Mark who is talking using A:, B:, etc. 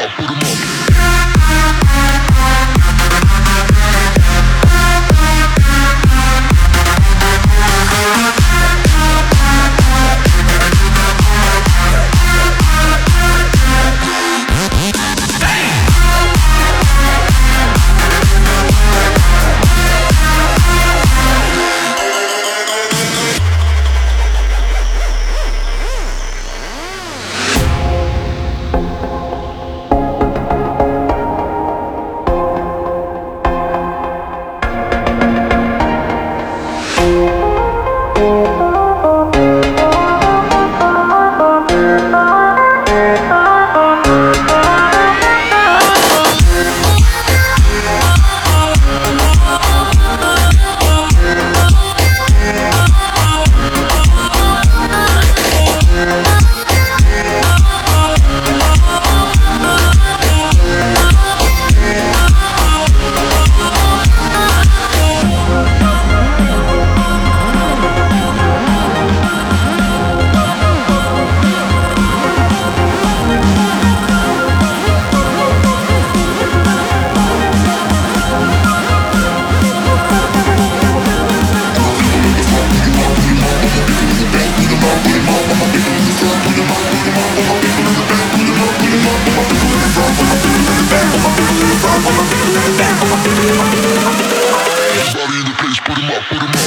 A: up, put them up. Thank you. put him